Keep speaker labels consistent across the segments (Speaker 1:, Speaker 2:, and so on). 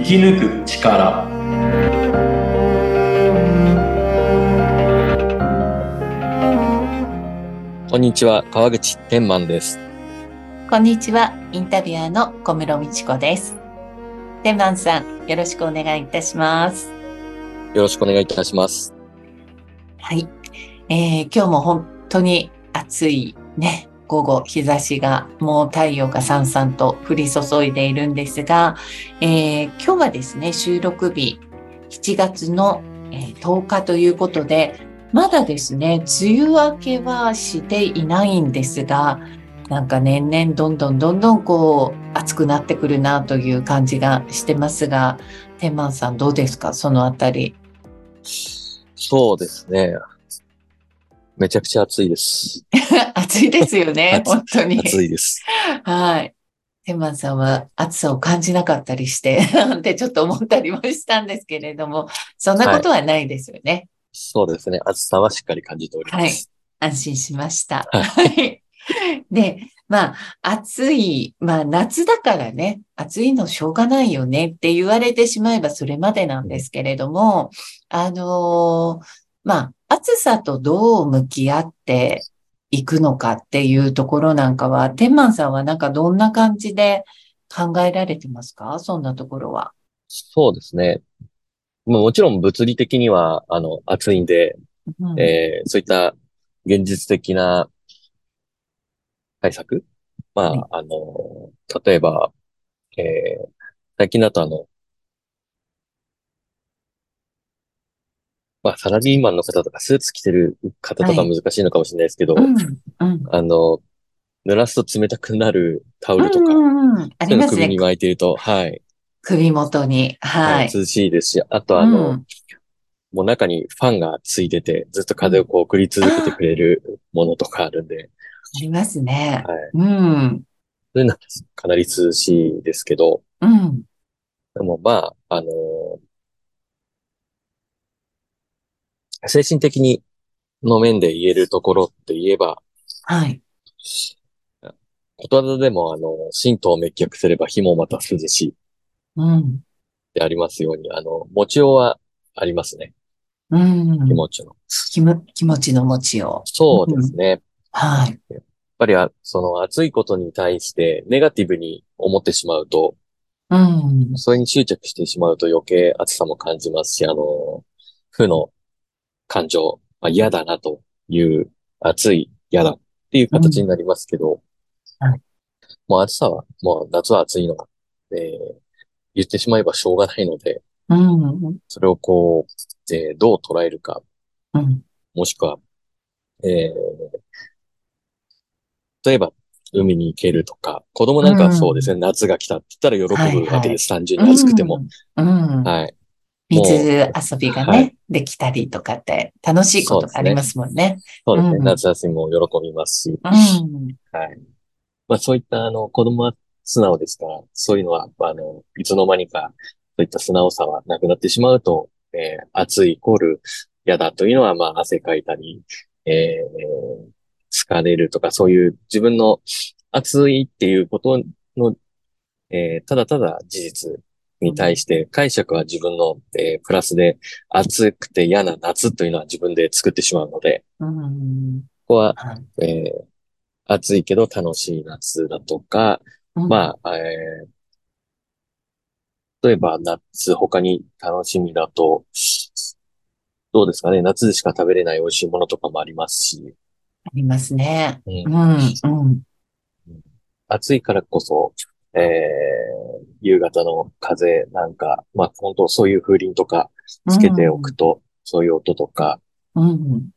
Speaker 1: 生き抜く力
Speaker 2: こんにちは、川口天満です。
Speaker 3: こんにちは、インタビュアーの小室美智子です。天満さん、よろしくお願いいたします。
Speaker 2: よろしくお願いいたします。
Speaker 3: はい。えー今日も本当に暑いね、午後、日差しが、もう太陽がさんさんと降り注いでいるんですが、えー今日はですね、収録日、7月の、10日ということで、まだですね、梅雨明けはしていないんですが、なんか年々どんどんどんどんこう暑くなってくるなという感じがしてますが、天満さんどうですかそのあたり。
Speaker 2: そうですね。めちゃくちゃ暑いです。
Speaker 3: 暑いですよね、本当に。
Speaker 2: 暑いです。
Speaker 3: はい。天満さんは暑さを感じなかったりして、ってちょっと思ったりもしたんですけれども、そんなことはないですよね。
Speaker 2: そうですね。暑さはしっかり感じております。
Speaker 3: 安心しました。
Speaker 2: は
Speaker 3: はい。で、まあ、暑い、まあ、夏だからね、暑いのしょうがないよねって言われてしまえばそれまでなんですけれども、あのーまあ、暑さとどう向き合っていくのかっていうところなんかは、天満さんはなんかどんな感じで考えられてますか？そんなところは。
Speaker 2: そうですね。まあもちろん物理的には、あの、暑いんで、
Speaker 3: うん
Speaker 2: えーそういった現実的な対策まあ、
Speaker 3: はい
Speaker 2: あの、例えば、えー最近だとあの、まあ、サラリーマンの方とかスーツ着てる方とか
Speaker 3: はい
Speaker 2: 難しいのかもしれないですけど、
Speaker 3: うん、うん。
Speaker 2: あの、濡らすと冷たくなるタオルとか、
Speaker 3: うんうんうんありますね
Speaker 2: に。巻いてると、はい、
Speaker 3: 首元に。はい。
Speaker 2: 涼しいですし、あとあの、
Speaker 3: うん
Speaker 2: もう中にファンがついてて、ずっと風をこう送り続けてくれるものとかあるんで、
Speaker 3: ありますね。
Speaker 2: はい。
Speaker 3: うん。
Speaker 2: そういうのはかなり涼しいですけど、
Speaker 3: うん。
Speaker 2: でもまあ、あの精神的にの面で言えるところって言えば、
Speaker 3: はい。
Speaker 2: ことわざでもあの、神道を滅却すれば火もまた涼しい
Speaker 3: うん。
Speaker 2: でありますように、あの、持ちようはありますね。
Speaker 3: うん。
Speaker 2: 気持ちの。
Speaker 3: 気も気持ちの持ちよう。
Speaker 2: そうですね。やっ
Speaker 3: はい。
Speaker 2: ぱりあ、その暑いことに対してネガティブに思ってしまうと、
Speaker 3: うん。
Speaker 2: それに執着してしまうと余計暑さも感じますし、あの、負の感情、まあ、嫌だなという、暑い、嫌だっていう形になりますけど、
Speaker 3: うんはい
Speaker 2: もう暑さは、もう夏は暑いのが、えー言ってしまえばしょうがないので、
Speaker 3: うん。
Speaker 2: それをこう、えーどう捉えるか、
Speaker 3: うん。
Speaker 2: もしくは、えー例えば、海に行けるとか、子供なんかはそうですね、夏が来たって言ったら喜ぶわけです。単純に暑くても。
Speaker 3: うん。
Speaker 2: はい。
Speaker 3: 水遊びが
Speaker 2: は
Speaker 3: ね
Speaker 2: い、
Speaker 3: できたりとかって楽しいことがありますもんね。
Speaker 2: そうですね。
Speaker 3: うん
Speaker 2: 夏休みも喜びますし、
Speaker 3: うん。
Speaker 2: はい。まあそういった、あの、子供は素直ですから、そういうのは、あの、いつの間にか、そういった素直さはなくなってしまうと、えー暑いイコール嫌だというのは、まあ汗かいたり、えー疲れるとか、そういう自分の暑いっていうことの、えーただただ事実に対して解釈は自分の、えープラスで暑くて嫌な夏というのは自分で作ってしまうので、
Speaker 3: うん。
Speaker 2: ここは
Speaker 3: はい
Speaker 2: えー暑いけど楽しい夏だとか、
Speaker 3: うん
Speaker 2: まあ、えー例えば夏他に楽しみだと、どうですかね夏でしか食べれない美味しいものとかもありますし、
Speaker 3: ありますね。
Speaker 2: うん
Speaker 3: うん。うん。
Speaker 2: 暑いからこそ、えー夕方の風なんか、まあ本当そういう風鈴とかつけておくと、そういう音とか
Speaker 3: うん。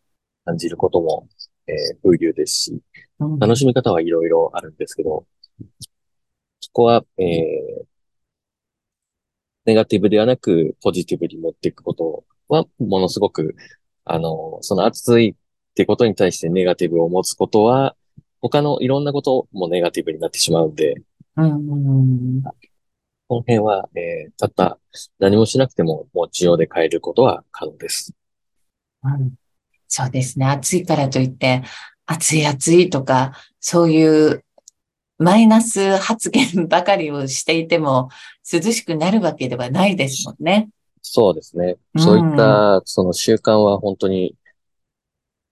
Speaker 2: 感じることも、えー風流ですし、
Speaker 3: うん。
Speaker 2: 楽しみ方はいろいろあるんですけど、そこは、えー、ネガティブではなくポジティブに持っていくことは、ものすごく、あの、その暑いってことに対してネガティブを持つことは、他のいろんなこともネガティブになってしまうんで、
Speaker 3: うん。
Speaker 2: この辺は、えー、たった何もしなくても持ちようで変えることは可能です。
Speaker 3: うんそうですね。暑いからといって、暑い暑いとか、そういうマイナス発言ばかりをしていても涼しくなるわけではないですもんね。
Speaker 2: そうですね。そういった、その習慣は本当に、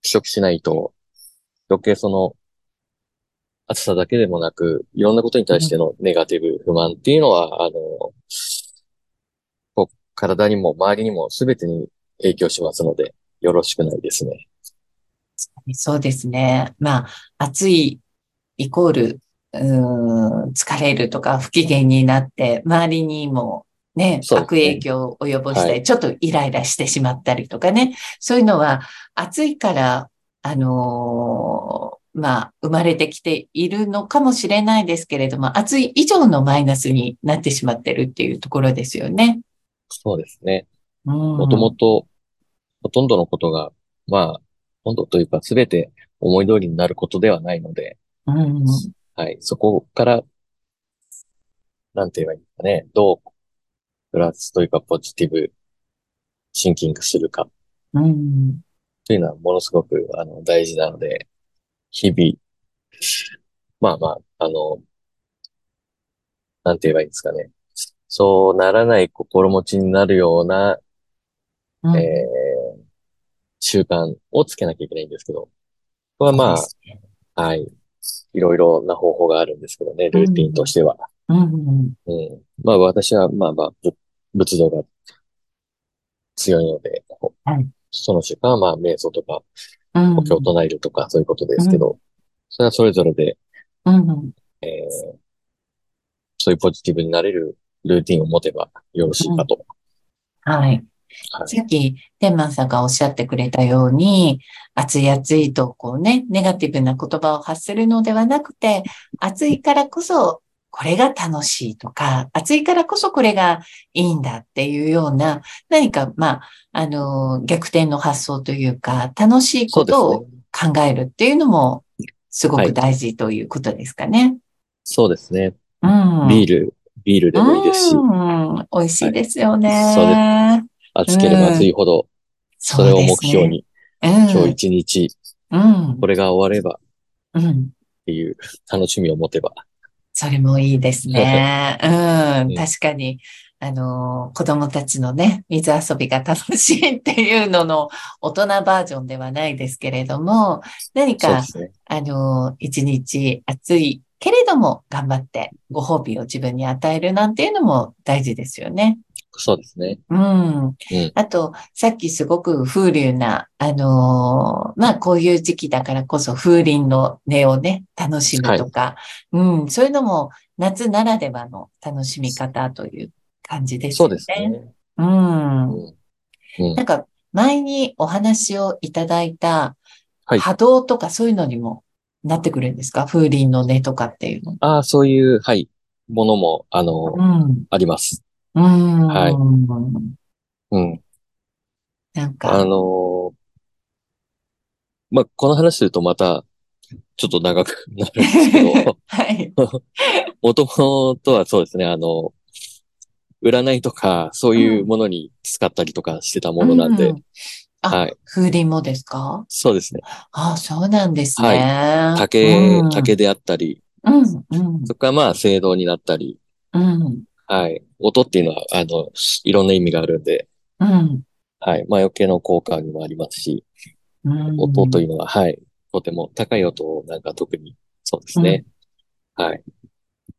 Speaker 2: 取得しないと、余計その、暑さだけでもなく、いろんなことに対してのネガティブ、不満っていうのは、あの、こう体にも周りにも全てに影響しますので、よろしくないですね。
Speaker 3: そうですね。まあ、暑いイコール、うーん、疲れるとか不機嫌になって、周りにもね、悪影響を及ぼして、
Speaker 2: はい
Speaker 3: ちょっとイライラしてしまったりとかね。そういうのは暑いから、あのーまあ、生まれてきているのかもしれないですけれども、暑い以上のマイナスになってしまってるっていうところですよね。
Speaker 2: そうですね。
Speaker 3: も
Speaker 2: もともと、ほとんどのことが、まあ、ほとんどというか全て思い通りになることではないので、
Speaker 3: うん、
Speaker 2: はい。そこから、なんて言えばいいんですかね。どう、プラスというかポジティブシンキングするか
Speaker 3: うん、
Speaker 2: というのはものすごく、あの、大事なので、日々、まあまあ、あの、なんて言えばいいんですかね。そうならない心持ちになるような、
Speaker 3: うん。
Speaker 2: えー、習慣をつけなきゃいけないんですけど、これはまあ、はい。いろいろな方法があるんですけどね、ルーティンとしては。
Speaker 3: うん、
Speaker 2: うん。まあ私は、まあまあ、ぶ仏道が強いので、
Speaker 3: はい
Speaker 2: その習慣はまあ瞑想とか、
Speaker 3: うん、
Speaker 2: お経を唱えるとか、そういうことですけど、それはそれぞれで、
Speaker 3: うん、
Speaker 2: えー、そういうポジティブになれるルーティンを持てばよろしいかと。
Speaker 3: はい。
Speaker 2: はい。
Speaker 3: さっき、天満さんがおっしゃってくれたように、暑い暑いと、こうね、ネガティブな言葉を発するのではなくて、暑いからこそ、これが楽しいとか、暑いからこそこれがいいんだっていうような、何か、まあ、あの、逆転の発想というか、楽しいことを
Speaker 2: ね。
Speaker 3: 考えるっていうのも、すご
Speaker 2: はい
Speaker 3: く大事ということですかね。
Speaker 2: そうですね。
Speaker 3: うん。
Speaker 2: ビール、ビールでもいいですし、
Speaker 3: うん。美味しいですよね。
Speaker 2: はいそうで暑ければ暑いほど、それを目標に、
Speaker 3: うん、
Speaker 2: 今日一日、
Speaker 3: うん
Speaker 2: こ。れが終わればっ
Speaker 3: うん。
Speaker 2: ていう楽しみを持てば。
Speaker 3: それもいいですね。う
Speaker 2: うん
Speaker 3: ん。確かに、あの、子供たちのね、水遊びが楽しいっていうのの大人バージョンではないですけれども、何か、
Speaker 2: ね。
Speaker 3: あの、一日暑いけれども頑張ってご褒美を自分に与えるなんていうのも大事ですよね。
Speaker 2: そうですね。
Speaker 3: うん。
Speaker 2: うん
Speaker 3: あと、さっきすごく風流な、あのーまあ、こういう時期だからこそ風鈴の音をね、楽しむとか、うん、そういうのも夏ならではの楽しみ方という感じです
Speaker 2: そう。ですね。
Speaker 3: うん。
Speaker 2: うん。うん
Speaker 3: なんか、前にお話をいただいた
Speaker 2: はい
Speaker 3: 波動とかそういうのにもなってくるんですか？風鈴の音とかっていうの。
Speaker 2: ああ、そういう、はい、ものも、あの、
Speaker 3: うん。
Speaker 2: あります。
Speaker 3: うん。
Speaker 2: はい。うん。
Speaker 3: なんか、
Speaker 2: あのーまあ、この話するとまた、ちょっと長く なるんですけど、
Speaker 3: はい。
Speaker 2: もともとはそうですね、あの、占いとか、そういうものに使ったりとかしてたものなんで、
Speaker 3: うん。あ
Speaker 2: はい。
Speaker 3: 風鈴もですか？
Speaker 2: そうですね。
Speaker 3: ああ、そうなんですね。
Speaker 2: 竹、
Speaker 3: うん。
Speaker 2: 竹であったり、
Speaker 3: うん、うん、
Speaker 2: そこからまあ、聖堂になったり、
Speaker 3: うん、
Speaker 2: はい。音っていうのは、あの、いろんな意味があるんで、
Speaker 3: うん。
Speaker 2: はい。魔除けの効果にもありますし、
Speaker 3: うん
Speaker 2: 音というのは、はい。とても高い音をなんか特に、そうですね。はい。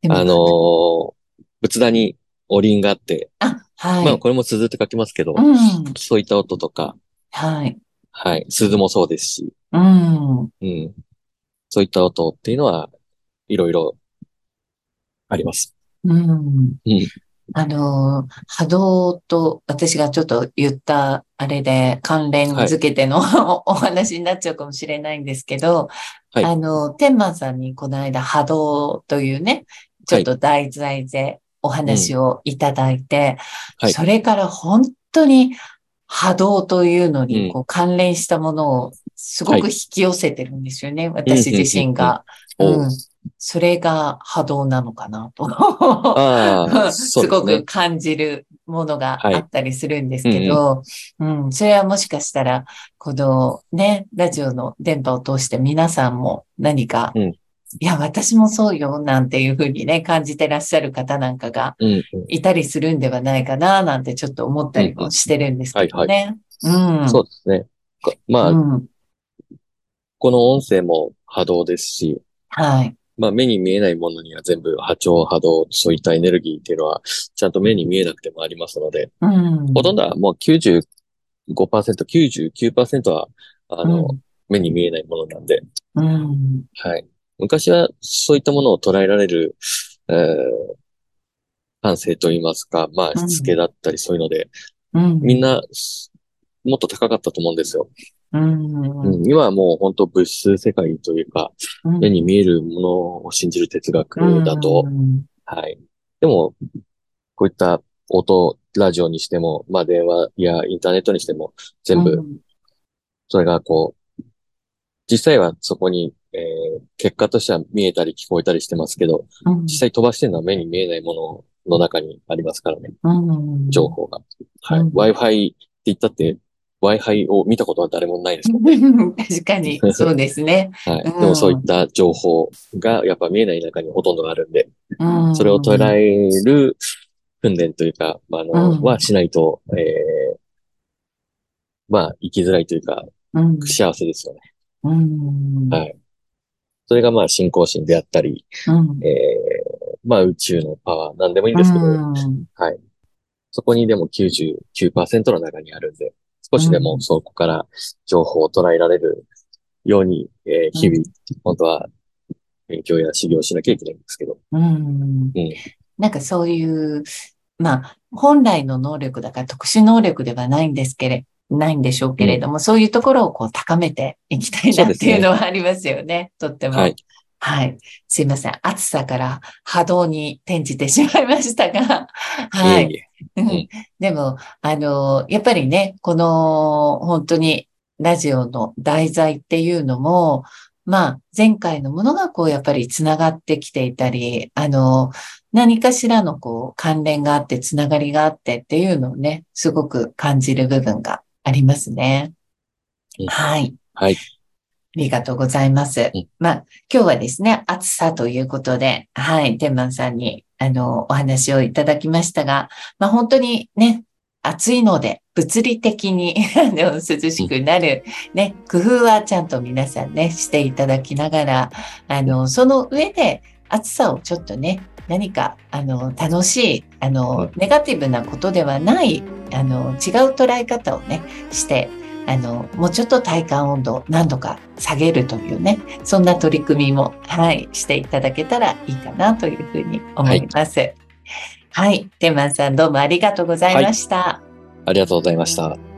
Speaker 3: でも
Speaker 2: あのー仏壇にお鈴があって、
Speaker 3: あ、はい。
Speaker 2: まあこれも鈴って書きますけど、
Speaker 3: うん、
Speaker 2: そういった音とか、
Speaker 3: はい。
Speaker 2: はい。鈴もそうですし、
Speaker 3: うん、
Speaker 2: うん。そういった音っていうのは、いろいろあります。
Speaker 3: うん。
Speaker 2: うん。
Speaker 3: あの、波動と私がちょっと言ったあれで関連づけての、お話になっちゃうかもしれないんですけど、
Speaker 2: はい
Speaker 3: あの、天満さんにこの間波動というね、ちょっと題材でお話をいただいて、
Speaker 2: はい
Speaker 3: それから本当に波動というの
Speaker 2: うん
Speaker 3: にこう関連したものをすごく引き寄せてるんですよね、私自身が。
Speaker 2: お
Speaker 3: うん。それが波動なのかなと。すごく。感じるものがあったりするんですけど、うん、それはもしかしたら、このね、ラジオの電波を通して皆さんも何か
Speaker 2: うん
Speaker 3: いや、私もそうよ、なんていうふうにね、感じてらっしゃる方なんかが。いたりするんではないかな、なんてちょっと思ったりもしてるんですけどね。うん。
Speaker 2: そうですね。かまあ、
Speaker 3: うん。
Speaker 2: この音声も波動ですし、
Speaker 3: はい。
Speaker 2: まあ目に見えないものには全部波長、波動、そういったエネルギーっていうのは、ちゃんと目に見えなくてもありますので、
Speaker 3: うん。
Speaker 2: ほとんどはもう95%、99%は、あの、
Speaker 3: うん
Speaker 2: 目に見えないものなんで、
Speaker 3: うん。
Speaker 2: はい。昔はそういったものを捉えられる、えー感性といいますか、まあ、
Speaker 3: うん
Speaker 2: しつけだったりそういうので、
Speaker 3: うん。
Speaker 2: みんな、もっと高かったと思うんですよ。
Speaker 3: うん。
Speaker 2: うん、今はもう本当物質世界というか、
Speaker 3: うん
Speaker 2: 目に見えるものを信じる哲学だと、
Speaker 3: うん
Speaker 2: はい。でも、こういった音、ラジオにしても、まあ電話やインターネットにしても、全部、それがこう、実際はそこに、えー結果としては見えたり聞こえたりしてますけど、
Speaker 3: うん、
Speaker 2: 実際飛ばしてるのは目に見えないものの中にありますからね、
Speaker 3: うん、
Speaker 2: 情報が。はい。
Speaker 3: うん
Speaker 2: Wi-Fi って言ったって、Wi-Fi を見たことは誰もないですもんね。
Speaker 3: 確かに、そうですね。
Speaker 2: はい。
Speaker 3: うん
Speaker 2: でもそういった情報がやっぱ見えない中にほとんどあるんで、
Speaker 3: うん
Speaker 2: それを捉える訓練というか、まあ、あの、
Speaker 3: うん
Speaker 2: はしないと、えーまあ、生きづらいというか、幸せですよね。
Speaker 3: うん
Speaker 2: はい。それがまあ、信仰心であったり、
Speaker 3: うん
Speaker 2: えーまあ、宇宙のパワー、なんでもいいんですけど、
Speaker 3: うん
Speaker 2: はい。そこにでも99%の中にあるんで、少しでもそこから情報を捉えられるように、えー日々、本当は勉強や修行しなきゃいけないんですけど。
Speaker 3: うん
Speaker 2: うん
Speaker 3: なんかそういう、まあ、本来の能力だから特殊能力ではないんですけれ、ないんでしょうけれども、そういうところをこう高めていきたいなっていうのはありますよね。とっても。
Speaker 2: はい。
Speaker 3: はい。すいません。暑さから波動に転じてしまいましたが、はいい。
Speaker 2: えいえ。ん
Speaker 3: でも、あの、やっぱりね、この本当にラジオの題材っていうのも、まあ、前回のものがこう、やっぱりつながってきていたり、あの、何かしらのこう、関連があって、つながりがあってっていうのをね、すごく感じる部分がありますね。
Speaker 2: うん
Speaker 3: はい。
Speaker 2: はい。
Speaker 3: ありがとうございます
Speaker 2: うん。
Speaker 3: まあ、今日はですね、暑さということで、はい、天満さんに、あの、お話をいただきましたが、まあ、本当にね、暑いので、物理的に 涼しくなる、ね、工夫はちゃんと皆さんね、していただきながら、あの、その上で、暑さをちょっとね、何か、あの、楽しい、あの、ネガティブなことではない、あの、違う捉え方をね、して、あの、もうちょっと体感温度を何度か下げるというね、そんな取り組みも、はい、していただけたらいいかなというふうに思います。はい。天満さんどうもありがとうございました。
Speaker 2: ありがとうございました。